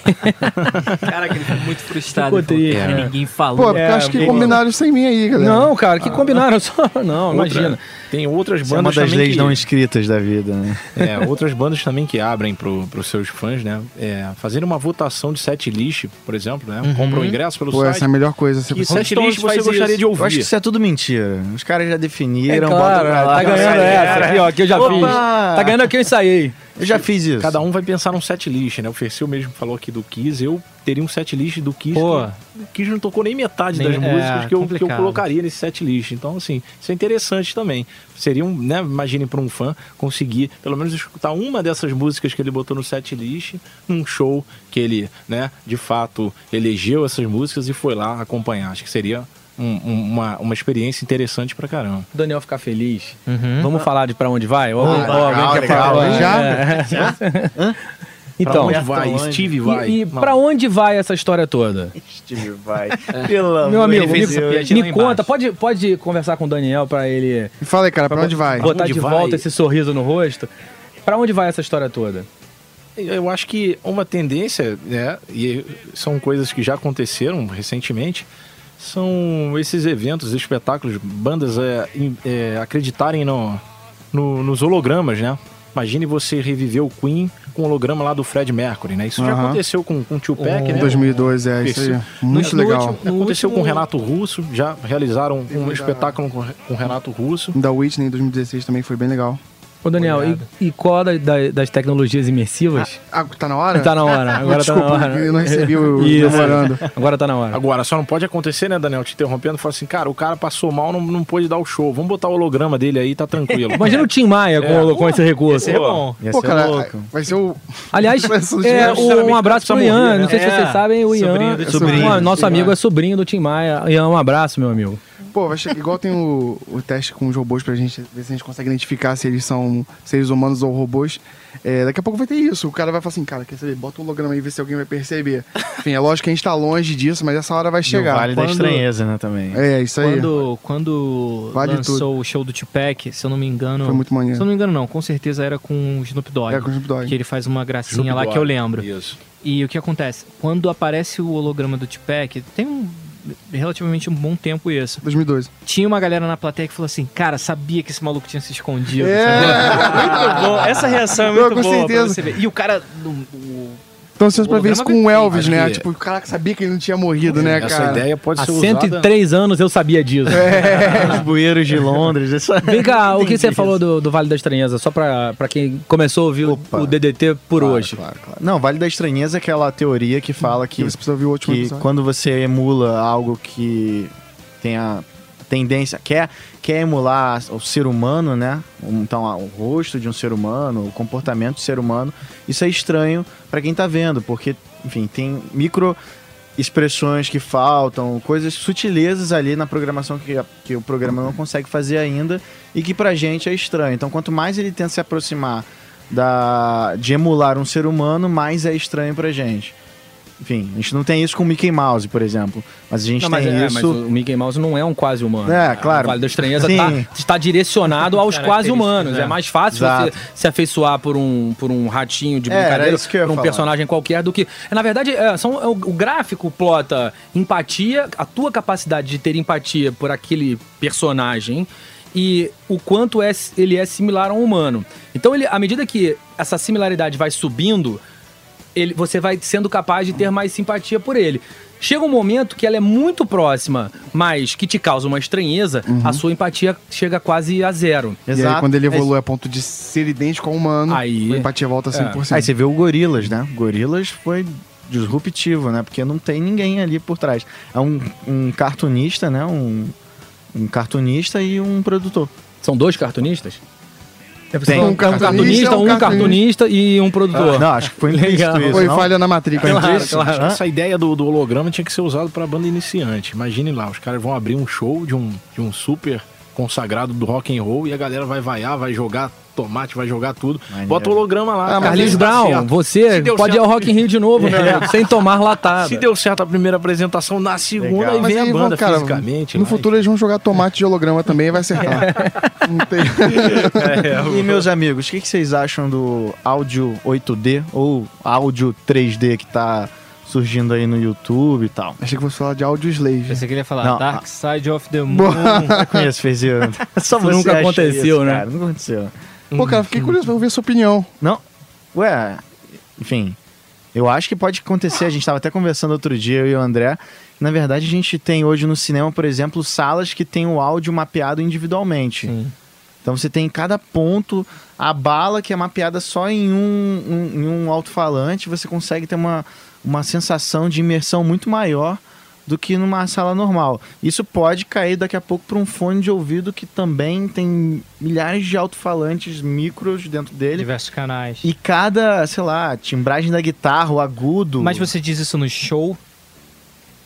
Caraca, ele ficou muito frustrado. Ficou triste, "Cara, né? Ninguém falou. Pô, porque É, acho que combinaram sem mim aí, galera. Não, cara, que combinaram só. Não, Outra- imagina. Tem outras Isso é uma bandas das leis que, não escritas da vida, né? é, outras bandas também que abrem pro, pros seus fãs, né? É, fazerem uma votação de set list, por exemplo, né? Uhum. Compra o ingresso pelo Pô, site. essa é a melhor coisa. Você E set list você faz gostaria isso. de Eu acho que ouvir. isso é tudo mentira. Os caras já É definiram, claro, botam pra lá. tá ganhando essa aqui, ó, que eu já Opa! fiz. Tá ganhando aqui, eu ensaiei. Eu já fiz isso. Cada um vai pensar num set list, né? O Fercil mesmo falou aqui do Kiss, eu teria um set list do Kiss. Pô. que- O Kiss não tocou nem metade Nem- das é, músicas que eu, que eu colocaria nesse set list. Então, assim, isso é interessante também. Seria um, né? Imagine para um fã conseguir, pelo menos, escutar uma dessas músicas que ele botou no set list num show que ele, né, de fato, elegeu essas músicas e foi lá acompanhar. Acho que seria um- um- uma, uma experiência interessante pra caramba. O Daniel ficar feliz. Uhum. Vamos falar de pra onde vai? Ou, Ah, ou legal, alguém quer legal. falar? Já? É. Pra Então, onde Perto vai? longe. Steve vai. e, e pra onde vai essa história toda? Steve vai. Pelo amor Meu amigo, me, me conta, pode, pode conversar com o Daniel pra ele Me fala aí, cara, pra onde vai? botar onde de vai? volta esse sorriso no rosto? Pra onde vai essa história toda? Eu acho que uma tendência, né, e são coisas que já aconteceram recentemente, são esses eventos, espetáculos, bandas é, é, acreditarem no, no- nos hologramas, né? Imagine você reviver o Queen com o holograma lá do Fred Mercury, né? Isso já aconteceu com, com o Tupac, Em né? 2002, é isso aí. Isso. Muito No- no legal. último- aconteceu com o Renato Russo, já realizaram um espetáculo com, com o Renato Russo. Da Whitney em 2016 também foi bem legal. Ô, Daniel, e, Olhada. e qual da- da- das tecnologias imersivas? Ah, tá na hora? Tá na hora, agora Desculpa, tá na hora. eu não recebi o Isso. Agora tá na hora. Agora, só não pode acontecer, né, Daniel, te interrompendo, falar assim, cara, o cara passou mal, não, não pôde dar o show, vamos botar o holograma dele aí, tá tranquilo. Imagina o Tim Maia com, É. com esse recurso. Esse é bom. Ia Pô, ser cara, louco. vai ser o. Aliás, é, um, abraço pro Ian. morrer, Não sei se né? vocês É, sabem, o Ian. sobrinho do Tim Sobrinho, nosso amigo é sobrinho do Tim Maia. Ian, um abraço, meu amigo. Pô, vai chegar igual tem o, o teste com os robôs pra gente ver se a gente consegue identificar se eles são seres humanos ou robôs. É, daqui a pouco vai ter isso. O cara vai falar assim, cara, quer saber? Bota o holograma aí e vê se alguém vai perceber. Enfim, é lógico que a gente tá longe disso, mas essa hora vai chegar. No Vale da Quando- Estranheza, né, também. É, isso aí. Quando, quando Vale lançou tudo. o show do Tupac, se eu não me engano. Foi muito maneiro. Se eu não me engano, não. Com certeza era com o Snoop Dogg. É, com o Snoop Dogg. Que ele faz uma gracinha Snoop lá Dogg. que eu lembro. Isso. E o que acontece? Quando aparece o holograma do Tupac, tem um relativamente um bom tempo isso. 2012. Tinha uma galera na plateia que falou assim, cara, sabia que esse maluco tinha se escondido. É. muito bom. Essa reação é Não, muito com boa pra certeza. você ver. E o cara... o- Então vocês pra ver isso com o Elvis, Acho né? que- Tipo, o cara que sabia que ele não tinha morrido, né, Essa cara? ideia pode Há ser usada... 103 anos eu sabia disso. Os bueiros de Londres. Essa... Vem cá, o que você isso. falou do, do Vale da Estranheza? Só pra, pra quem começou a ouvir o- Opa. o DDT por Claro, hoje. Claro, claro. Não, Vale da Estranheza é aquela teoria que fala que, Que você precisa ouvir o último que episódio. quando você emula algo que tem a tendência, quer, quer emular o ser humano, né? Então, o rosto de um ser humano, o comportamento do ser humano, isso é estranho pra quem tá vendo, porque, enfim, tem micro expressões que faltam, coisas, sutilezas ali na programação que, que o programa não consegue fazer ainda e que pra gente é estranho. Então, quanto mais ele tenta se aproximar da, de emular um ser humano, mais é estranho pra gente. Enfim, a gente não tem isso com o Mickey Mouse, por exemplo. Mas a gente Não, mas, tem é, isso. mas o Mickey Mouse não é um quase humano. É, claro. O Vale da Estranheza tá, está direcionado aos quase humanos. é. É mais fácil Exato. você se afeiçoar por um, por um ratinho de É, era brincadeira, isso que eu ia por um falar. personagem qualquer, do que. Na verdade, é, são, é o, o gráfico plota empatia, a tua capacidade de ter empatia por aquele personagem. E o quanto é, ele é similar a um humano. Então, ele, à medida que essa similaridade vai subindo, ele, você vai sendo capaz de ter mais simpatia por ele. Chega um momento que ela é muito próxima, mas que te causa uma estranheza, a sua empatia chega quase a zero. E aí, quando ele evolui a ponto de ser idêntico ao humano, Aí- a empatia volta a 100%. Aí você vê o Gorilas, né? Gorilas foi disruptivo, né? Porque não tem ninguém ali por trás. É um, um cartunista, né? Um, um cartunista e um produtor. São dois cartunistas? É, Tem. Um um cartunista, cartunista, um um cartunista. cartunista e um produtor. Não, acho que foi Legal. isso, Foi não? falha na matrícula. Claro, claro. Acho que Essa ideia do, do holograma tinha que ser usado para banda iniciante. Imagine lá, os caras vão abrir um show de um, de um super consagrado do rock and roll e a galera vai vaiar, vai jogar tomate, vai jogar tudo. Maneiro. Bota o holograma lá. Ah, mas Carlinhos Brown, você pode ir certo- ao Rock in Rio de novo, meu amigo, sem tomar latada. Se deu certo a primeira apresentação, na segunda Legal. aí Mas vem aí a vão, banda cara, fisicamente. No lá, futuro eles vão jogar tomate de holograma também e vai acertar. Não tem... E meus amigos, o que, que vocês acham do áudio 8D ou áudio 3D que tá surgindo aí no YouTube e tal? Achei que fosse falar de áudio slave. Pensei que ele ia falar Não, Dark Side of the Moon. Conheço, fez isso. Só você nunca aconteceu, isso, né? Cara, nunca aconteceu. Pô, cara, fiquei curioso pra ouvir a sua opinião. Não. Ué, enfim. Eu acho que pode acontecer. A gente estava até conversando outro dia, eu e o André. Na verdade, a gente tem hoje no cinema, por exemplo, salas que tem o áudio mapeado individualmente. Sim. Então você tem em cada ponto a bala que é mapeada só em um, um- em um alto-falante. Você consegue ter uma, uma sensação de imersão muito maior do que numa sala normal. Isso pode cair daqui a pouco para um fone de ouvido que também tem milhares de alto-falantes micros dentro dele. Diversos canais. E cada, sei lá, timbragem da guitarra, o agudo. Mas você diz isso no show?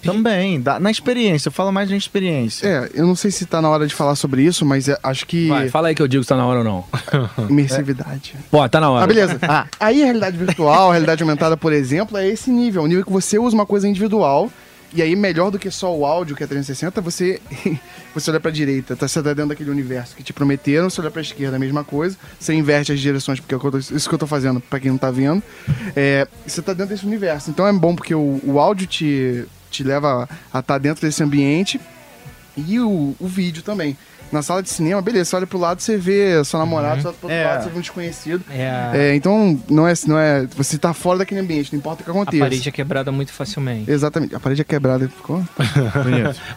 Também, dá- na experiência, fala mais na experiência. É, eu não sei se tá na hora de falar sobre isso, mas é- acho que. Vai, fala aí que eu digo se tá na hora ou não. Imersividade. Pô, tá na hora. Ah, beleza. Ah. Aí a realidade virtual, a realidade aumentada, por exemplo, é esse nível. O nível que você usa uma coisa individual. E aí, melhor do que só o áudio, que é 360, você, você olha pra direita. Tá, você tá dentro daquele universo que te prometeram. Você olha pra esquerda, a mesma coisa. Você inverte as direções, porque é isso que eu tô fazendo, pra quem não tá vendo. É, você tá dentro desse universo. Então é bom porque o, o áudio te, te leva a estar dentro desse ambiente. E o, o vídeo também. Na sala de cinema, beleza, você olha pro lado, você vê seu namorado, você olha pro outro É. lado, você vê um desconhecido. É, É, então, não é, não é. Você tá fora daquele ambiente, não importa o que a aconteça. parede é quebrada muito facilmente. Exatamente. A parede é quebrada, ficou?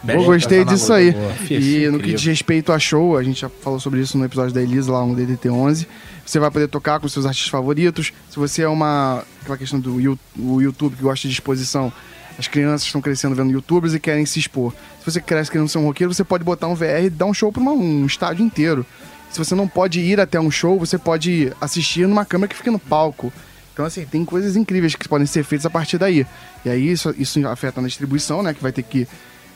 Eu gostei disso aí. Boa. E no que diz respeito a show, a gente já falou sobre isso no episódio da Elisa, lá no DDT11. Você vai poder tocar com seus artistas favoritos. Se você é uma. aquela questão do o YouTube que gosta de exposição, as crianças estão crescendo vendo youtubers e querem se expor. Se você cresce querendo ser um roqueiro, você pode botar um VR e dar um show para um estádio inteiro. Se você não pode ir até um show, você pode assistir numa câmera que fica no palco. Então, assim, tem coisas incríveis que podem ser feitas a partir daí. E aí, isso, isso afeta na distribuição, né? Que vai ter que,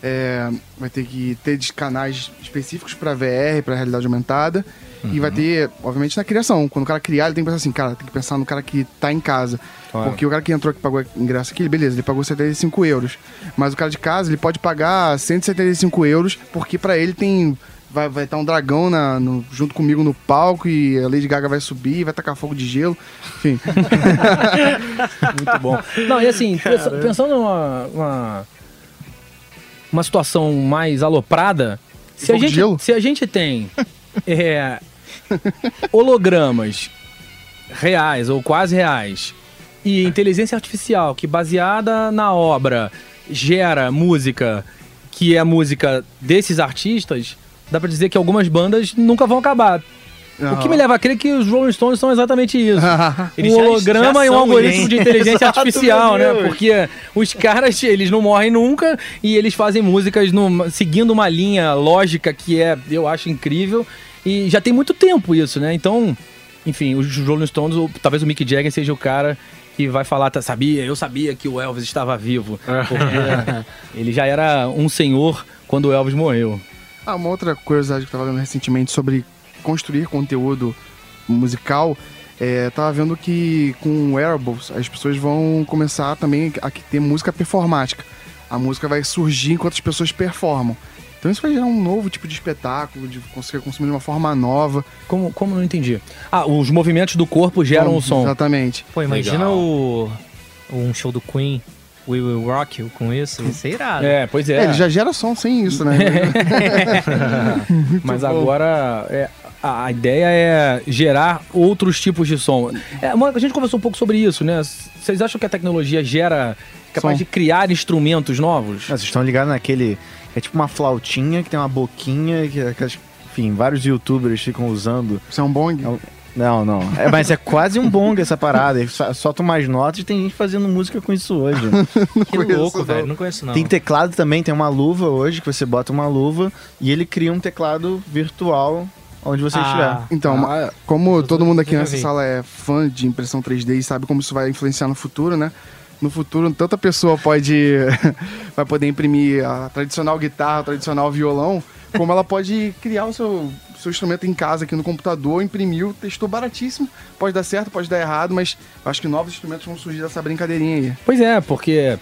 é, vai ter que ter canais específicos para VR, para realidade aumentada. E vai ter, obviamente, na criação. Quando o cara criar, ele tem que pensar assim, cara, tem que pensar no cara que tá em casa. Porque o cara que entrou que pagou ingresso aqui, beleza, ele pagou 75 euros. Mas o cara de casa, ele pode pagar 175 euros, porque para ele tem vai vai estar um dragão na, no- junto comigo no palco e a Lady Gaga vai subir, vai tacar fogo de gelo. Enfim, Muito bom. Não, e assim, pensa- pensando numa uma, uma situação mais aloprada, se a, gente, gelo? se a gente tem é, hologramas reais ou quase reais e inteligência artificial que baseada na obra gera música que é música desses artistas, dá pra dizer que algumas bandas nunca vão acabar. O que me leva a crer que os Rolling Stones são exatamente isso. Eles um holograma já e um algoritmo hein? de inteligência Exato, artificial, né? Porque os caras, eles não morrem nunca e eles fazem músicas numa- seguindo uma linha lógica que é, eu acho, incrível. E já tem muito tempo isso, né? Então, enfim, os Rolling Stones, ou talvez o Mick Jagger seja o cara que vai falar, tá, sabia, eu sabia que o Elvis estava vivo. Porque ele já era um senhor quando o Elvis morreu. Ah, uma outra curiosidade que eu tava vendo recentemente sobre construir conteúdo musical, é, tava vendo que com wearables as pessoas vão começar também a ter música performática. A música vai surgir enquanto as pessoas performam. Então isso vai gerar um novo tipo de espetáculo, de conseguir consumir de uma forma nova. Como, como não entendi? Ah, os movimentos do corpo geram Como- o som. Exatamente. Pô, imagina Legal. o um show do Queen, We Will Rock You com isso, isso é irado. É, pois É, ele já gera som sem isso, né? Mas bom. agora é, a, a ideia é gerar outros tipos de som. É, a gente conversou um pouco sobre isso, né? Vocês acham que a tecnologia gera capaz Som. de criar instrumentos novos? Vocês estão ligados naquele. É tipo uma flautinha que tem uma boquinha, que aquelas- enfim, vários youtubers ficam usando. Isso é um bong. É um- Não, não. É, mas é quase um bong essa parada. Eles só- soltam umas notas e tem gente fazendo música com isso hoje. Que conheço, louco, não. velho. Não conheço, não. Tem teclado também, tem uma luva hoje que você bota uma luva e ele cria um teclado virtual onde você Ah. estiver. Então, Ah, como todo mundo aqui nessa vi. sala é fã de impressão 3D e sabe como isso vai influenciar no futuro, né? No futuro, tanta pessoa pode vai poder imprimir a tradicional guitarra, o tradicional violão, como ela pode criar o seu, seu instrumento em casa aqui no computador, imprimiu, testou baratíssimo. Pode dar certo, pode dar errado, mas acho que novos instrumentos vão surgir dessa brincadeirinha aí. Pois é, porque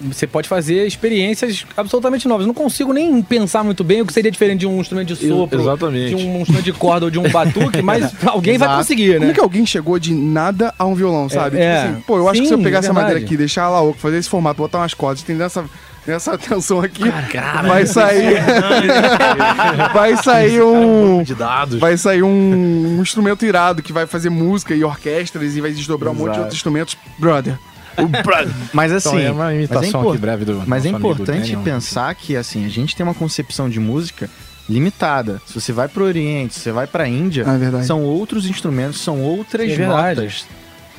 você pode fazer experiências absolutamente novas. Eu não consigo nem pensar muito bem o que seria diferente de um instrumento de sopro, Exatamente. de um instrumento de corda ou de um batuque, mas alguém vai Exato. conseguir, Como né? é que alguém chegou de nada a um violão, sabe? é. Tipo assim, pô, eu acho que se eu Sim, pegar é essa madeira aqui, deixar ela oco, fazer esse formato, botar umas cordas, tem nessa, nessa tensão aqui, vai sair. vai sair um. De dados. Vai sair um, um instrumento irado que vai fazer música e orquestras e vai desdobrar um monte de Exato. outros instrumentos. Brother. Mas assim, Então, é uma mas é, imitação aqui breve do mas é importante Daniel. pensar que assim, a gente tem uma concepção de música limitada. Se você vai pro Oriente, se você vai pra Índia, Ah, é são outros instrumentos, são outras É notas.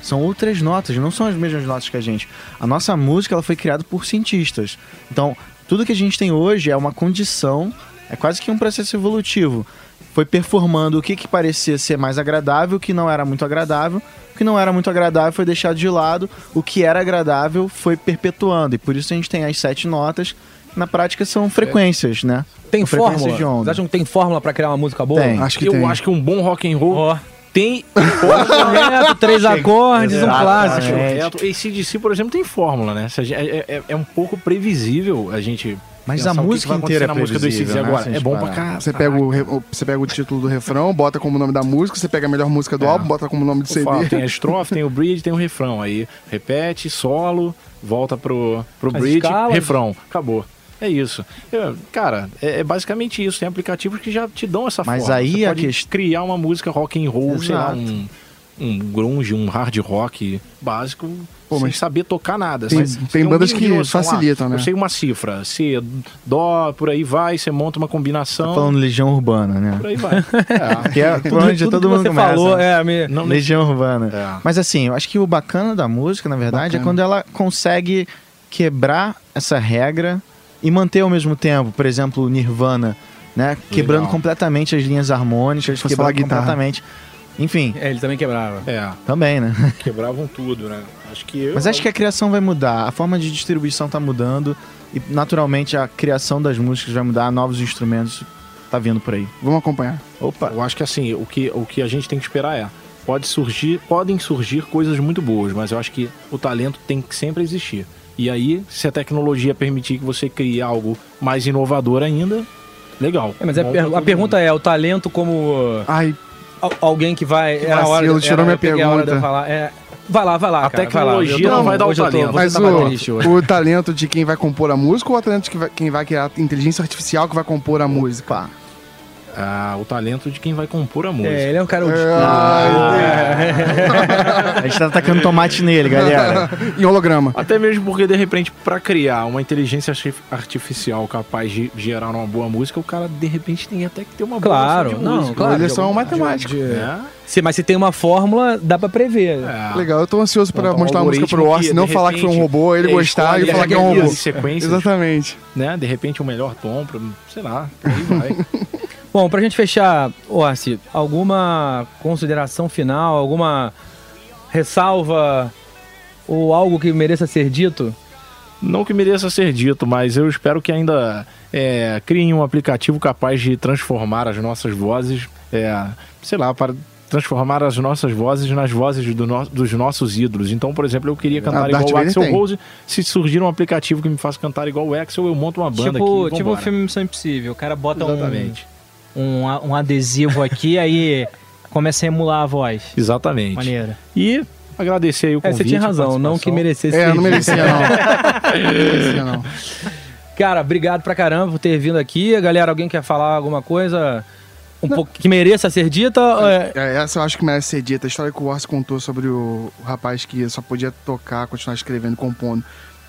São outras notas, não são as mesmas notas que a gente. A nossa música ela foi criada por cientistas. Então, tudo que a gente tem hoje é uma condição É quase que um processo evolutivo. Foi performando o que, que parecia ser mais agradável, o que não era muito agradável. O que não era muito agradável foi deixado de lado, o que era agradável foi perpetuando. E por isso a gente tem as sete notas, que na prática são frequências, né? Tem fórmula? de onda. Vocês acham que tem fórmula pra criar uma música boa? Tem. Acho que eu tem. acho que um bom rock and roll Ó. tem Correto, três acordes, um Exatamente. clássico. correto. Esse DC, por exemplo, tem fórmula, né? É, é- é um pouco previsível a gente. Mas a o que que música inteira é na música do né, agora. É bom pra parar. cá. Você pega, o, você pega o título do refrão, bota como nome da música, você pega a melhor música do É. álbum, bota como nome do CD. falo, tem a estrofe, tem o bridge, tem o refrão. Aí repete, solo, volta pro, pro As bridge, escalas. refrão. Acabou. É isso. Eu- cara, é, é basicamente isso. Tem aplicativos que já te dão essa Mas forma. aí Você a criar uma música rock and roll, sei lá, Exato. um, um grunge, um hard rock básico, Pô, sem mas saber tocar nada. tem- Mas tem um bandas de que noção, facilitam, ah, né? Eu sei uma cifra, C, Dó, por aí vai, você monta uma Tá combinação, falando Legião Urbana, né? por aí vai. É. Que é por onde Tudo todo mundo começa. falou, é, me... Não, Legião Urbana. É. Mas assim, eu acho que o bacana da música, na verdade, é Bacana. quando ela consegue quebrar essa regra e manter ao mesmo tempo, por exemplo, o Nirvana, né? Quebrando completamente as linhas harmônicas, Fosse quebrando completamente. Enfim, É, ele também quebrava. É, também, né? quebravam tudo, né? Acho que eu, Mas acho que a criação vai mudar, a forma de distribuição tá mudando e naturalmente a criação das músicas vai mudar, novos instrumentos tá vindo por aí. Vamos acompanhar. Opa! Eu acho que assim, o que, o que a gente tem que esperar é. Pode surgir, podem surgir coisas muito boas, mas eu acho que o talento tem que sempre existir. E aí, se a tecnologia permitir que você crie algo mais inovador ainda, legal. É, mas a, Bom per- pra a pergunta mundo. é, o talento como Ai, al- alguém que vai... Que era a hora, era- tirou minha eu pergunta. falar. É, vai lá, vai lá, A cara, vai lá. tecnologia Eu tô- não vai dar o tô- talento. você mas tá o, o talento de quem vai compor a música ou o talento de quem vai, quem vai criar a inteligência artificial que vai compor a música? Ah, o talento de quem vai compor a música. É, ele é um cara... old school. A gente tá atacando tomate nele, galera. Em holograma. Até mesmo porque, de repente, para criar uma inteligência arti- artificial capaz de gerar uma boa música, o cara, de repente, tem até que ter uma Claro, boa não, música. claro. Eles são matemáticos. de- de- né? Se- mas se tem uma fórmula, dá pra prever. É. Legal, eu tô ansioso pra um mostrar a música pro que, não falar que foi um robô, ele é, gostar e falar que é um robô. Exatamente. né? De repente, o melhor tom, pra, sei lá, aí vai. Bom, pra gente fechar, Orsi, alguma consideração final, alguma ressalva ou algo que mereça ser dito? Não que mereça ser dito, mas eu espero que ainda é, criem um aplicativo capaz de transformar as nossas vozes, é, sei lá, para transformar as nossas vozes nas vozes do no- dos nossos ídolos. Então, por exemplo, eu queria cantar Darth igual o Axel. Rose. Se surgir um aplicativo que me faça cantar igual o Axel, eu monto uma banda Tipo, aqui. tipo o filme Missão Impossível. O cara bota um, Exatamente. um, a- um adesivo aqui, aí começa a emular a voz. Exatamente. Maneira. E agradecer aí o É, convite. você tinha a razão, não que merecesse É, ser não merecia não. Não merecia não. Cara, obrigado pra caramba por ter vindo aqui. Galera, alguém quer falar alguma coisa um pouco que mereça ser dita? É, É, essa eu acho que merece ser dita. A história que o Orsi contou sobre o, o rapaz que só podia tocar, continuar escrevendo, compondo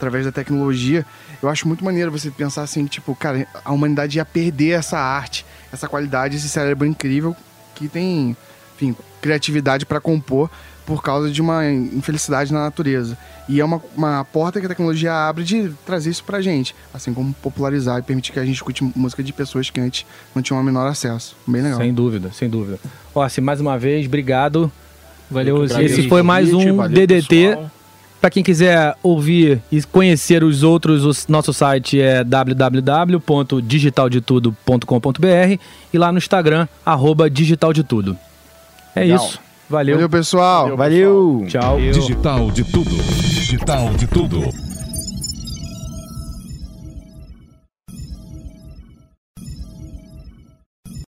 através da tecnologia. Eu acho muito maneiro você pensar assim, tipo, cara, a humanidade ia perder essa arte, essa qualidade, esse cérebro incrível que tem, enfim, criatividade para compor por causa de uma infelicidade na natureza. E é uma, uma porta que a tecnologia abre de trazer isso pra gente, assim como popularizar e permitir que a gente escute música de pessoas que antes não tinham o menor acesso. Bem legal. Sem dúvida, sem dúvida. Orsi, mais uma vez, obrigado. Valeu, Esse foi mais um valeu, DDT. pessoal. Pra quem quiser ouvir e conhecer os outros, o nosso site é www.digitaldetudo.com.br e lá no Instagram, arroba digitaldetudo. É Legal. isso. Valeu. Valeu, pessoal. Valeu! Tchau. Digital de tudo. Digital de tudo.